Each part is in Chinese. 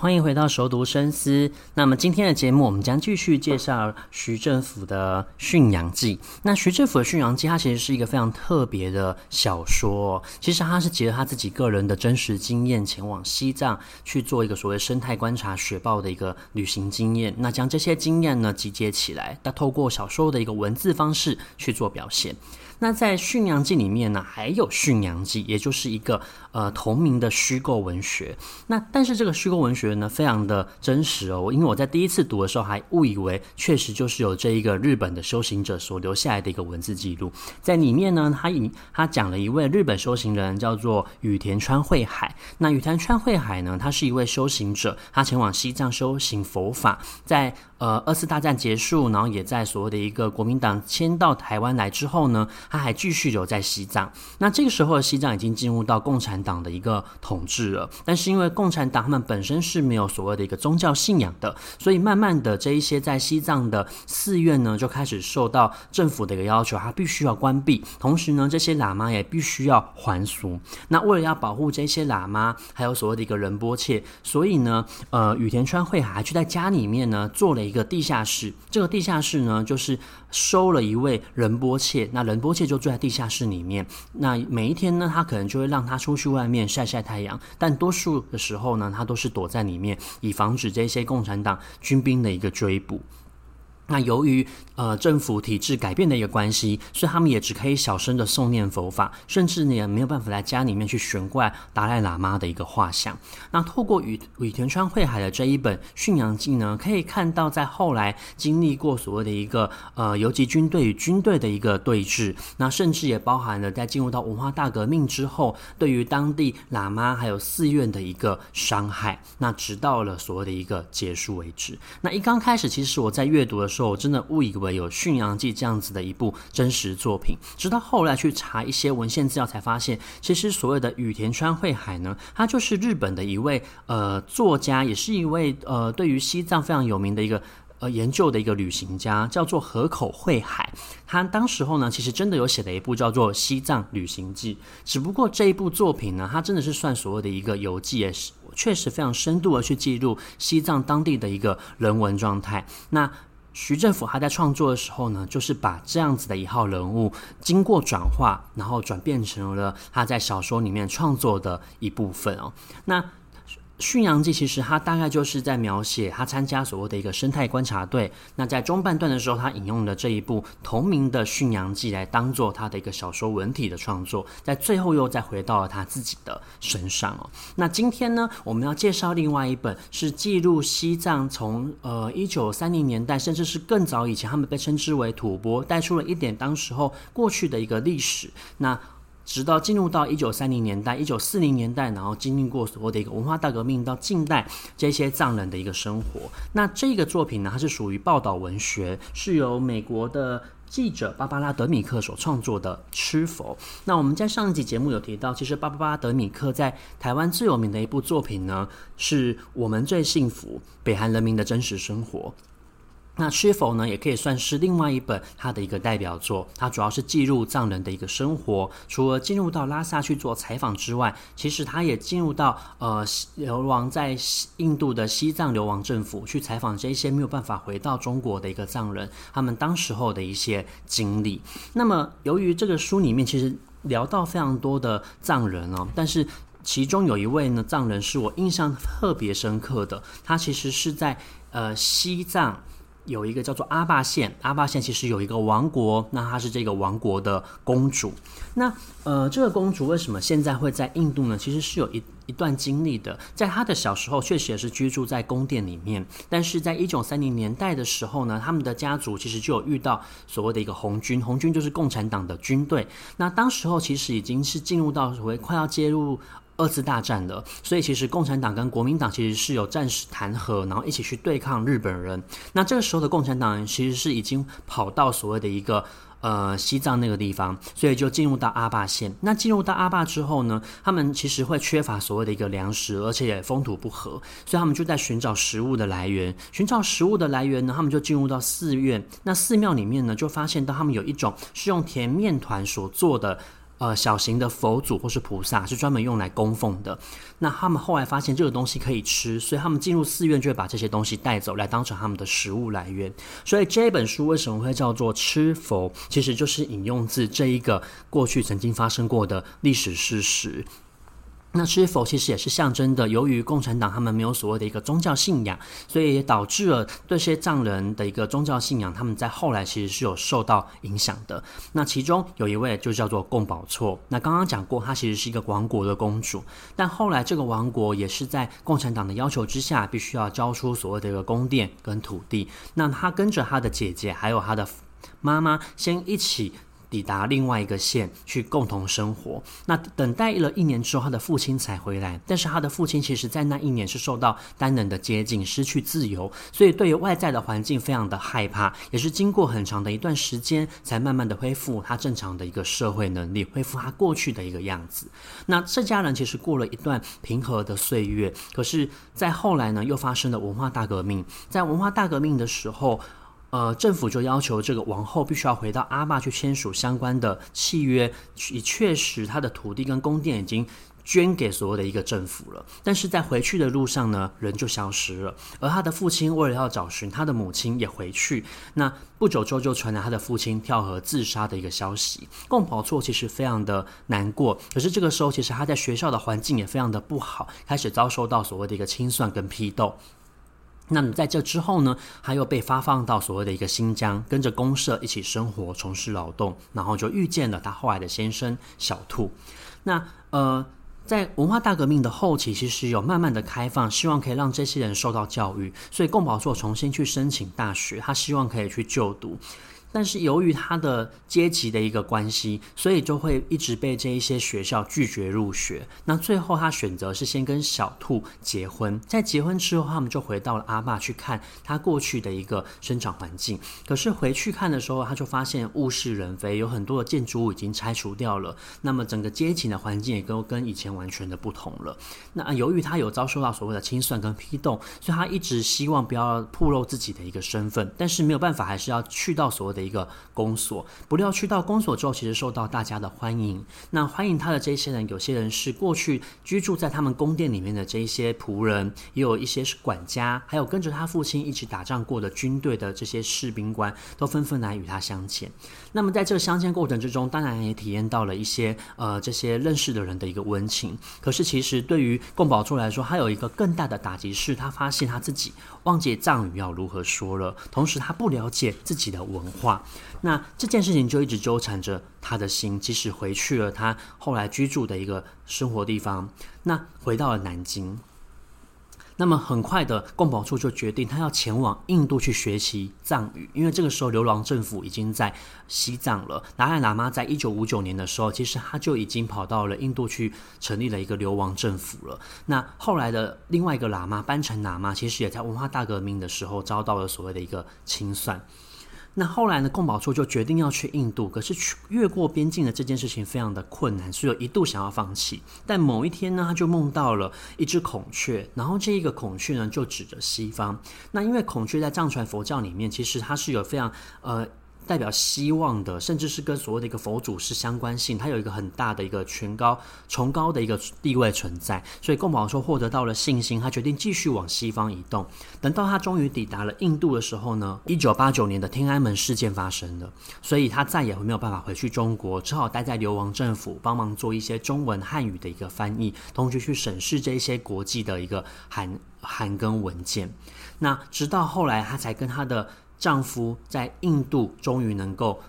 欢迎回到熟读深思。那么今天的节目，我们将继续介绍徐政甫的《驯羊记》。那徐政甫的《驯羊记》，它其实是一个非常特别的小说。其实它是结合他自己个人的真实经验，前往西藏去做一个所谓生态观察、雪豹的一个旅行经验。那将这些经验呢集结起来，那透过小说的一个文字方式去做表现。那在《驯羊记》里面呢，还有《驯羊记》，也就是一个呃同名的虚构文学。那但是这个虚构文学呢，非常的真实哦。因为我在第一次读的时候，还误以为确实就是有这一个日本的修行者所留下来的一个文字记录。在里面呢，他以他讲了一位日本修行人，叫做羽田川惠海。那羽田川惠海呢，他是一位修行者，他前往西藏修行佛法，在。呃，二次大战结束，然后也在所谓的一个国民党迁到台湾来之后呢，他还继续留在西藏。那这个时候的西藏已经进入到共产党的一个统治了，但是因为共产党他们本身是没有所谓的一个宗教信仰的，所以慢慢的这一些在西藏的寺院呢，就开始受到政府的一个要求，他必须要关闭。同时呢，这些喇嘛也必须要还俗。那为了要保护这些喇嘛，还有所谓的一个仁波切，所以呢，呃，羽田川惠还去在家里面呢做了。一个地下室，这个地下室呢，就是收了一位仁波切，那仁波切就住在地下室里面。那每一天呢，他可能就会让他出去外面晒晒太阳，但多数的时候呢，他都是躲在里面，以防止这些共产党军兵的一个追捕。那由于呃政府体制改变的一个关系，所以他们也只可以小声的诵念佛法，甚至呢也没有办法在家里面去悬挂达赖喇嘛的一个画像。那透过羽羽田川惠海的这一本《驯羊记》呢，可以看到在后来经历过所谓的一个呃游击军队与军队的一个对峙，那甚至也包含了在进入到文化大革命之后，对于当地喇嘛还有寺院的一个伤害，那直到了所谓的一个结束为止。那一刚开始，其实我在阅读的时候。我真的误以为有《驯羊记》这样子的一部真实作品，直到后来去查一些文献资料，才发现，其实所谓的羽田川惠海呢，他就是日本的一位呃作家，也是一位呃对于西藏非常有名的一个呃研究的一个旅行家，叫做河口惠海。他当时候呢，其实真的有写了一部叫做《西藏旅行记》，只不过这一部作品呢，它真的是算所谓的一个游记，也是确实非常深度的去记录西藏当地的一个人文状态。那徐政甫他在创作的时候呢，就是把这样子的一号人物经过转化，然后转变成了他在小说里面创作的一部分哦。那《驯羊记》其实它大概就是在描写他参加所谓的一个生态观察队。那在中半段的时候，他引用了这一部同名的《驯羊记》来当做他的一个小说文体的创作。在最后又再回到了他自己的身上哦。那今天呢，我们要介绍另外一本是记录西藏从呃一九三零年代，甚至是更早以前，他们被称之为吐蕃，带出了一点当时候过去的一个历史。那直到进入到一九三零年代、一九四零年代，然后经历过所谓的一个文化大革命，到近代这些藏人的一个生活。那这个作品呢，它是属于报道文学，是由美国的记者芭芭拉·德米克所创作的《吃佛》。那我们在上一集节目有提到，其实芭芭拉·德米克在台湾最有名的一部作品呢，是我们最幸福——北韩人民的真实生活。那是否呢，也可以算是另外一本他的一个代表作。它主要是记录藏人的一个生活。除了进入到拉萨去做采访之外，其实他也进入到呃流亡在印度的西藏流亡政府去采访这些没有办法回到中国的一个藏人，他们当时候的一些经历。那么由于这个书里面其实聊到非常多的藏人哦，但是其中有一位呢藏人是我印象特别深刻的，他其实是在呃西藏。有一个叫做阿坝县，阿坝县其实有一个王国，那她是这个王国的公主。那呃，这个公主为什么现在会在印度呢？其实是有一一段经历的。在她的小时候，确实也是居住在宫殿里面。但是在一九三零年代的时候呢，他们的家族其实就有遇到所谓的一个红军，红军就是共产党的军队。那当时候其实已经是进入到所谓快要介入。二次大战了，所以其实共产党跟国民党其实是有战时谈和，然后一起去对抗日本人。那这个时候的共产党人其实是已经跑到所谓的一个呃西藏那个地方，所以就进入到阿坝县。那进入到阿坝之后呢，他们其实会缺乏所谓的一个粮食，而且也风土不合，所以他们就在寻找食物的来源。寻找食物的来源呢，他们就进入到寺院。那寺庙里面呢，就发现到他们有一种是用甜面团所做的。呃，小型的佛祖或是菩萨是专门用来供奉的。那他们后来发现这个东西可以吃，所以他们进入寺院就会把这些东西带走，来当成他们的食物来源。所以这本书为什么会叫做《吃佛》，其实就是引用自这一个过去曾经发生过的历史事实。那是否其实也是象征的，由于共产党他们没有所谓的一个宗教信仰，所以也导致了这些藏人的一个宗教信仰，他们在后来其实是有受到影响的。那其中有一位就叫做贡宝措，那刚刚讲过，她其实是一个王国的公主，但后来这个王国也是在共产党的要求之下，必须要交出所谓的一个宫殿跟土地。那她跟着她的姐姐还有她的妈妈先一起。抵达另外一个县去共同生活。那等待了一年之后，他的父亲才回来。但是他的父亲其实在那一年是受到单人的接近，失去自由，所以对于外在的环境非常的害怕。也是经过很长的一段时间，才慢慢的恢复他正常的一个社会能力，恢复他过去的一个样子。那这家人其实过了一段平和的岁月，可是，在后来呢，又发生了文化大革命。在文化大革命的时候。呃，政府就要求这个王后必须要回到阿坝去签署相关的契约，以确实他的土地跟宫殿已经捐给所有的一个政府了。但是在回去的路上呢，人就消失了。而他的父亲为了要找寻他的母亲也回去，那不久之后就传来他的父亲跳河自杀的一个消息。贡宝措其实非常的难过，可是这个时候其实他在学校的环境也非常的不好，开始遭受到所谓的一个清算跟批斗。那么在这之后呢，他又被发放到所谓的一个新疆，跟着公社一起生活，从事劳动，然后就遇见了他后来的先生小兔。那呃，在文化大革命的后期，其实有慢慢的开放，希望可以让这些人受到教育，所以贡宝座重新去申请大学，他希望可以去就读。但是由于他的阶级的一个关系，所以就会一直被这一些学校拒绝入学。那最后他选择是先跟小兔结婚，在结婚之后，他们就回到了阿坝去看他过去的一个生长环境。可是回去看的时候，他就发现物是人非，有很多的建筑物已经拆除掉了。那么整个阶级的环境也都跟以前完全的不同了。那由于他有遭受到所谓的清算跟批斗，所以他一直希望不要暴露自己的一个身份，但是没有办法，还是要去到所谓的。的一个公所，不料去到公所之后，其实受到大家的欢迎。那欢迎他的这些人，有些人是过去居住在他们宫殿里面的这一些仆人，也有一些是管家，还有跟着他父亲一起打仗过的军队的这些士兵官，都纷纷来与他相见。那么在这个相见过程之中，当然也体验到了一些呃这些认识的人的一个温情。可是其实对于贡宝措来说，他有一个更大的打击，是他发现他自己忘记藏语要如何说了，同时他不了解自己的文化。那这件事情就一直纠缠着他的心，即使回去了他后来居住的一个生活地方，那回到了南京。那么很快的，贡保处就决定他要前往印度去学习藏语，因为这个时候流亡政府已经在西藏了。达赖喇嘛在一九五九年的时候，其实他就已经跑到了印度去成立了一个流亡政府了。那后来的另外一个喇嘛班禅喇嘛，其实也在文化大革命的时候遭到了所谓的一个清算。那后来呢，贡保措就决定要去印度，可是去越过边境的这件事情非常的困难，所以一度想要放弃。但某一天呢，他就梦到了一只孔雀，然后这一个孔雀呢就指着西方。那因为孔雀在藏传佛教里面，其实它是有非常呃。代表希望的，甚至是跟所谓的一个佛祖是相关性，它有一个很大的一个权高崇高的一个地位存在。所以贡宝说获得到了信心，他决定继续往西方移动。等到他终于抵达了印度的时候呢，一九八九年的天安门事件发生了，所以他再也没有办法回去中国，只好待在流亡政府，帮忙做一些中文汉语的一个翻译，同时去审视这些国际的一个函函跟文件。那直到后来，他才跟他的。丈夫在印度终于能够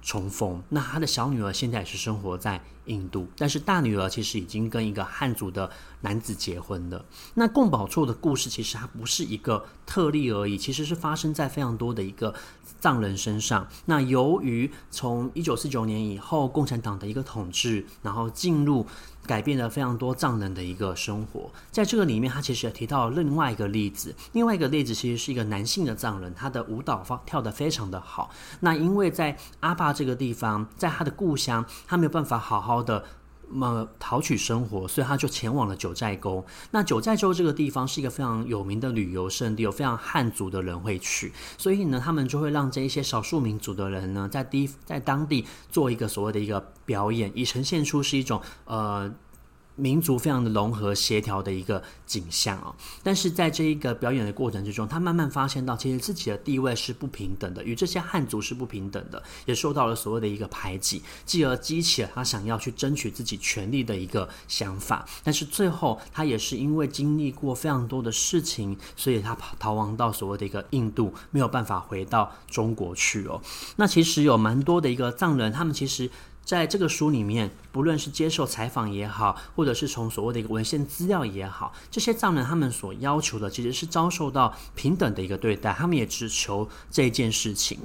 重逢，那他的小女儿现在也是生活在印度，但是大女儿其实已经跟一个汉族的男子结婚了。那贡宝措的故事其实它不是一个特例而已，其实是发生在非常多的一个藏人身上。那由于从一九四九年以后，共产党的一个统治，然后进入。改变了非常多藏人的一个生活。在这个里面，他其实也提到另外一个例子，另外一个例子其实是一个男性的藏人，他的舞蹈方跳得非常的好。那因为在阿坝这个地方，在他的故乡，他没有办法好好的。么讨取生活，所以他就前往了九寨沟。那九寨沟这个地方是一个非常有名的旅游胜地，有非常汉族的人会去，所以呢，他们就会让这一些少数民族的人呢，在第在当地做一个所谓的一个表演，以呈现出是一种呃。民族非常的融合协调的一个景象哦，但是在这一个表演的过程之中，他慢慢发现到，其实自己的地位是不平等的，与这些汉族是不平等的，也受到了所谓的一个排挤，继而激起了他想要去争取自己权利的一个想法。但是最后，他也是因为经历过非常多的事情，所以他逃亡到所谓的一个印度，没有办法回到中国去哦。那其实有蛮多的一个藏人，他们其实。在这个书里面，不论是接受采访也好，或者是从所谓的一个文献资料也好，这些藏人他们所要求的其实是遭受到平等的一个对待，他们也只求这件事情。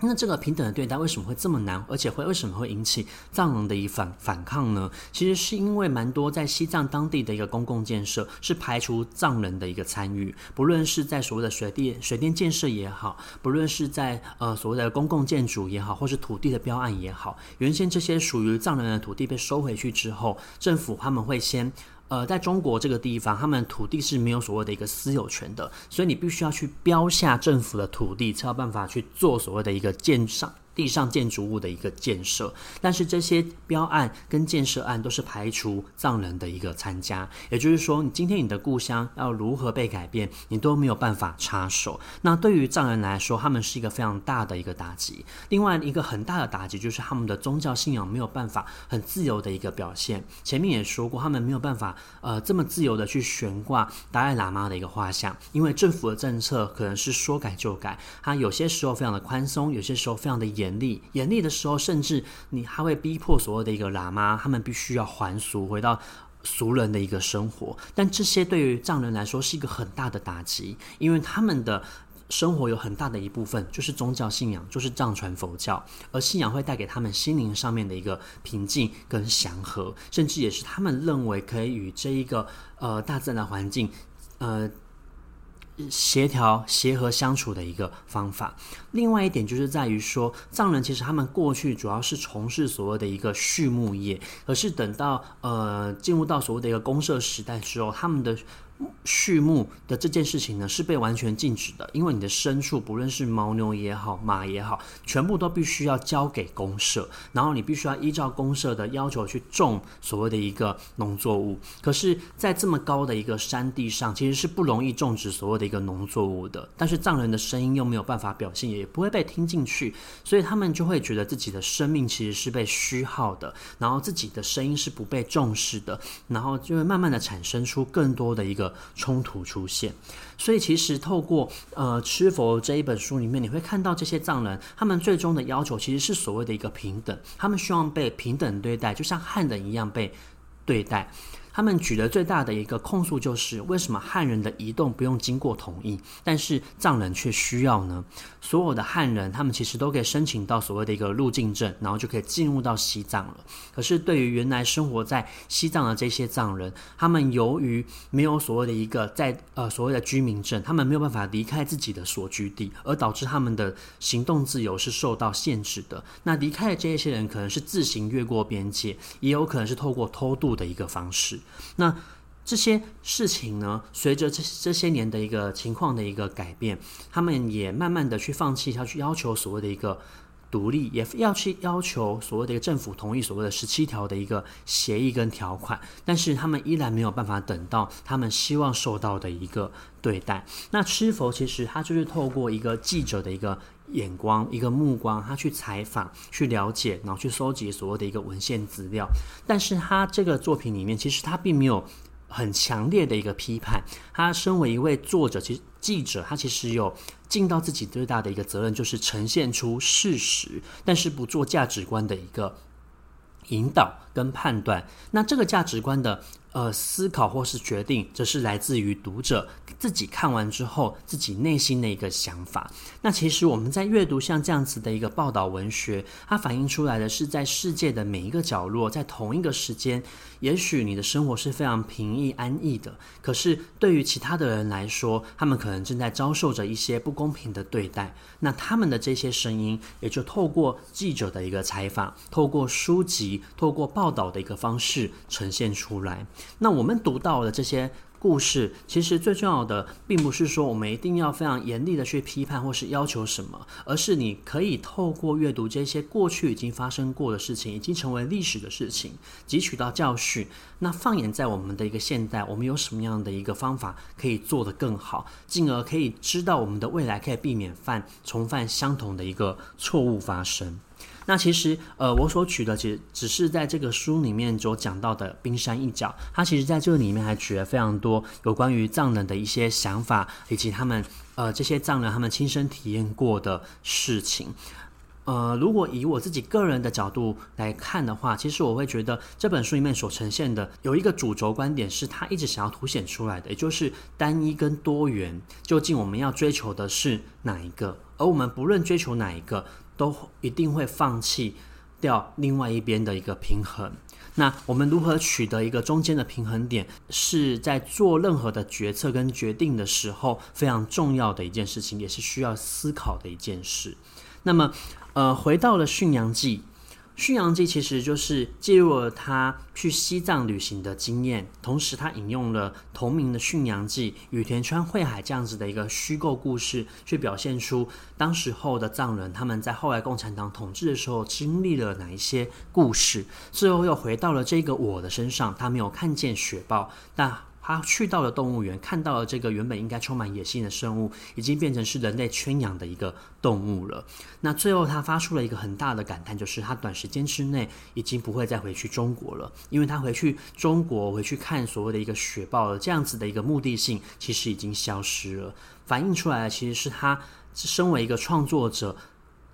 那这个平等的对待为什么会这么难，而且会为什么会引起藏人的一反反抗呢？其实是因为蛮多在西藏当地的一个公共建设是排除藏人的一个参与，不论是在所谓的水电水电建设也好，不论是在呃所谓的公共建筑也好，或是土地的标案也好，原先这些属于藏人的土地被收回去之后，政府他们会先。呃，在中国这个地方，他们土地是没有所谓的一个私有权的，所以你必须要去标下政府的土地，才有办法去做所谓的一个建商。地上建筑物的一个建设，但是这些标案跟建设案都是排除藏人的一个参加，也就是说，你今天你的故乡要如何被改变，你都没有办法插手。那对于藏人来说，他们是一个非常大的一个打击。另外一个很大的打击就是他们的宗教信仰没有办法很自由的一个表现。前面也说过，他们没有办法呃这么自由的去悬挂达赖喇嘛的一个画像，因为政府的政策可能是说改就改，它有些时候非常的宽松，有些时候非常的严。严厉，严厉的时候，甚至你还会逼迫所有的一个喇嘛，他们必须要还俗，回到俗人的一个生活。但这些对于藏人来说是一个很大的打击，因为他们的生活有很大的一部分就是宗教信仰，就是藏传佛教，而信仰会带给他们心灵上面的一个平静跟祥和，甚至也是他们认为可以与这一个呃大自然的环境呃。协调、协和相处的一个方法。另外一点就是在于说，藏人其实他们过去主要是从事所谓的一个畜牧业，可是等到呃进入到所谓的一个公社时代之后，他们的。畜牧的这件事情呢，是被完全禁止的，因为你的牲畜，不论是牦牛也好，马也好，全部都必须要交给公社，然后你必须要依照公社的要求去种所谓的一个农作物。可是，在这么高的一个山地上，其实是不容易种植所谓的一个农作物的。但是藏人的声音又没有办法表现，也不会被听进去，所以他们就会觉得自己的生命其实是被虚耗的，然后自己的声音是不被重视的，然后就会慢慢的产生出更多的一个。冲突出现，所以其实透过呃《吃佛》这一本书里面，你会看到这些藏人，他们最终的要求其实是所谓的一个平等，他们希望被平等对待，就像汉人一样被对待。他们举的最大的一个控诉就是，为什么汉人的移动不用经过同意，但是藏人却需要呢？所有的汉人，他们其实都可以申请到所谓的一个入境证，然后就可以进入到西藏了。可是对于原来生活在西藏的这些藏人，他们由于没有所谓的一个在呃所谓的居民证，他们没有办法离开自己的所居地，而导致他们的行动自由是受到限制的。那离开的这些人，可能是自行越过边界，也有可能是透过偷渡的一个方式。那这些事情呢，随着这这些年的一个情况的一个改变，他们也慢慢的去放弃，要去要求所谓的一个独立，也要去要求所谓的一个政府同意所谓的十七条的一个协议跟条款，但是他们依然没有办法等到他们希望受到的一个对待。那吃佛其实他就是透过一个记者的一个眼光、一个目光，他去采访、去了解，然后去收集所谓的一个文献资料，但是他这个作品里面其实他并没有。很强烈的一个批判。他身为一位作者，其实记者，他其实有尽到自己最大的一个责任，就是呈现出事实，但是不做价值观的一个引导跟判断。那这个价值观的呃，思考或是决定，这是来自于读者自己看完之后自己内心的一个想法。那其实我们在阅读像这样子的一个报道文学，它反映出来的是在世界的每一个角落，在同一个时间，也许你的生活是非常平易安逸的，可是对于其他的人来说，他们可能正在遭受着一些不公平的对待。那他们的这些声音，也就透过记者的一个采访，透过书籍，透过报道的一个方式呈现出来。那我们读到的这些故事，其实最重要的，并不是说我们一定要非常严厉的去批判或是要求什么，而是你可以透过阅读这些过去已经发生过的事情，已经成为历史的事情，汲取到教训。那放眼在我们的一个现代，我们有什么样的一个方法可以做得更好，进而可以知道我们的未来可以避免犯重犯相同的一个错误发生。那其实，呃，我所取的其实只是在这个书里面所讲到的冰山一角。它其实在这个里面还举了非常多有关于藏人的一些想法，以及他们，呃，这些藏人他们亲身体验过的事情。呃，如果以我自己个人的角度来看的话，其实我会觉得这本书里面所呈现的有一个主轴观点，是他一直想要凸显出来的，也就是单一跟多元，究竟我们要追求的是哪一个？而我们不论追求哪一个。都一定会放弃掉另外一边的一个平衡。那我们如何取得一个中间的平衡点，是在做任何的决策跟决定的时候非常重要的一件事情，也是需要思考的一件事。那么，呃，回到了《驯养记》。《驯羊记》其实就是记录了他去西藏旅行的经验，同时他引用了同名的《驯羊记》、与田川惠海这样子的一个虚构故事，去表现出当时候的藏人他们在后来共产党统治的时候经历了哪一些故事。最后又回到了这个我的身上，他没有看见雪豹，但。他去到了动物园，看到了这个原本应该充满野性的生物，已经变成是人类圈养的一个动物了。那最后他发出了一个很大的感叹，就是他短时间之内已经不会再回去中国了，因为他回去中国回去看所谓的一个雪豹了，这样子的一个目的性其实已经消失了，反映出来的其实是他身为一个创作者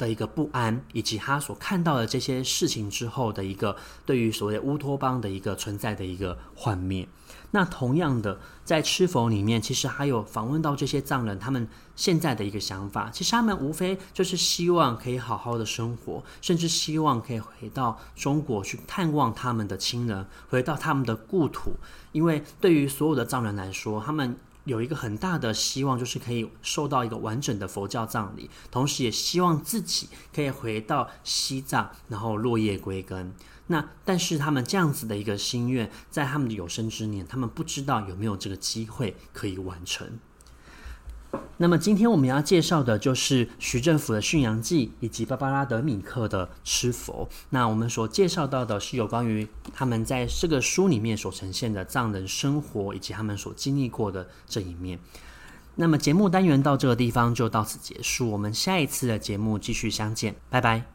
的一个不安，以及他所看到的这些事情之后的一个对于所谓乌托邦的一个存在的一个幻灭。那同样的，在《吃佛》里面，其实还有访问到这些藏人，他们现在的一个想法，其实他们无非就是希望可以好好的生活，甚至希望可以回到中国去探望他们的亲人，回到他们的故土。因为对于所有的藏人来说，他们有一个很大的希望，就是可以受到一个完整的佛教葬礼，同时也希望自己可以回到西藏，然后落叶归根。那但是他们这样子的一个心愿，在他们的有生之年，他们不知道有没有这个机会可以完成。那么今天我们要介绍的就是徐政府的《驯羊记》以及芭芭拉·德米克的《吃佛》。那我们所介绍到的是有关于他们在这个书里面所呈现的藏人生活以及他们所经历过的这一面。那么节目单元到这个地方就到此结束，我们下一次的节目继续相见，拜拜。